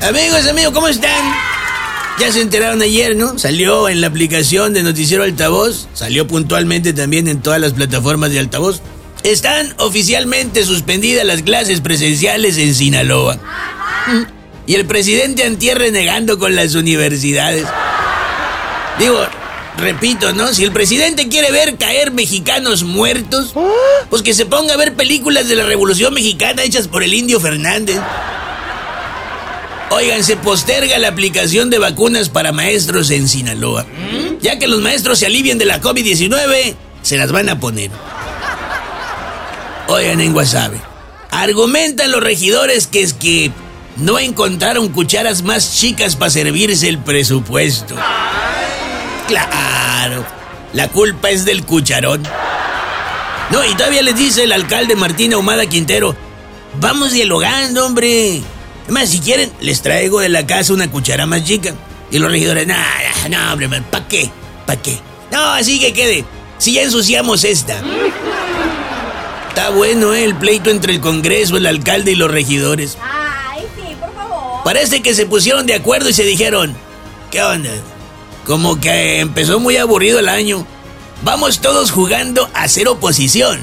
Amigos, amigos, ¿cómo están? Ya se enteraron ayer, ¿no? Salió en la aplicación de Noticiero Altavoz, salió puntualmente también en todas las plataformas de Altavoz. Están oficialmente suspendidas las clases presenciales en Sinaloa. Y el presidente Antier renegando con las universidades. Digo, repito, ¿no? Si el presidente quiere ver caer mexicanos muertos, pues que se ponga a ver películas de la Revolución Mexicana hechas por el indio Fernández. Oigan, se posterga la aplicación de vacunas para maestros en Sinaloa. Ya que los maestros se alivien de la COVID-19, se las van a poner. Oigan, en Guasave. Argumentan los regidores que es que no encontraron cucharas más chicas para servirse el presupuesto. Claro, la culpa es del cucharón. No, y todavía les dice el alcalde Martín Ahumada Quintero, vamos dialogando, hombre. Además, si quieren, les traigo de la casa una cuchara más chica. Y los regidores, no, no, hombre, ¿para qué? ¿Para qué? No, así que quede. Si ya ensuciamos esta. Está bueno ¿eh? el pleito entre el Congreso, el alcalde y los regidores. Ay, sí, por favor. Parece que se pusieron de acuerdo y se dijeron, ¿qué onda? Como que empezó muy aburrido el año. Vamos todos jugando a ser oposición.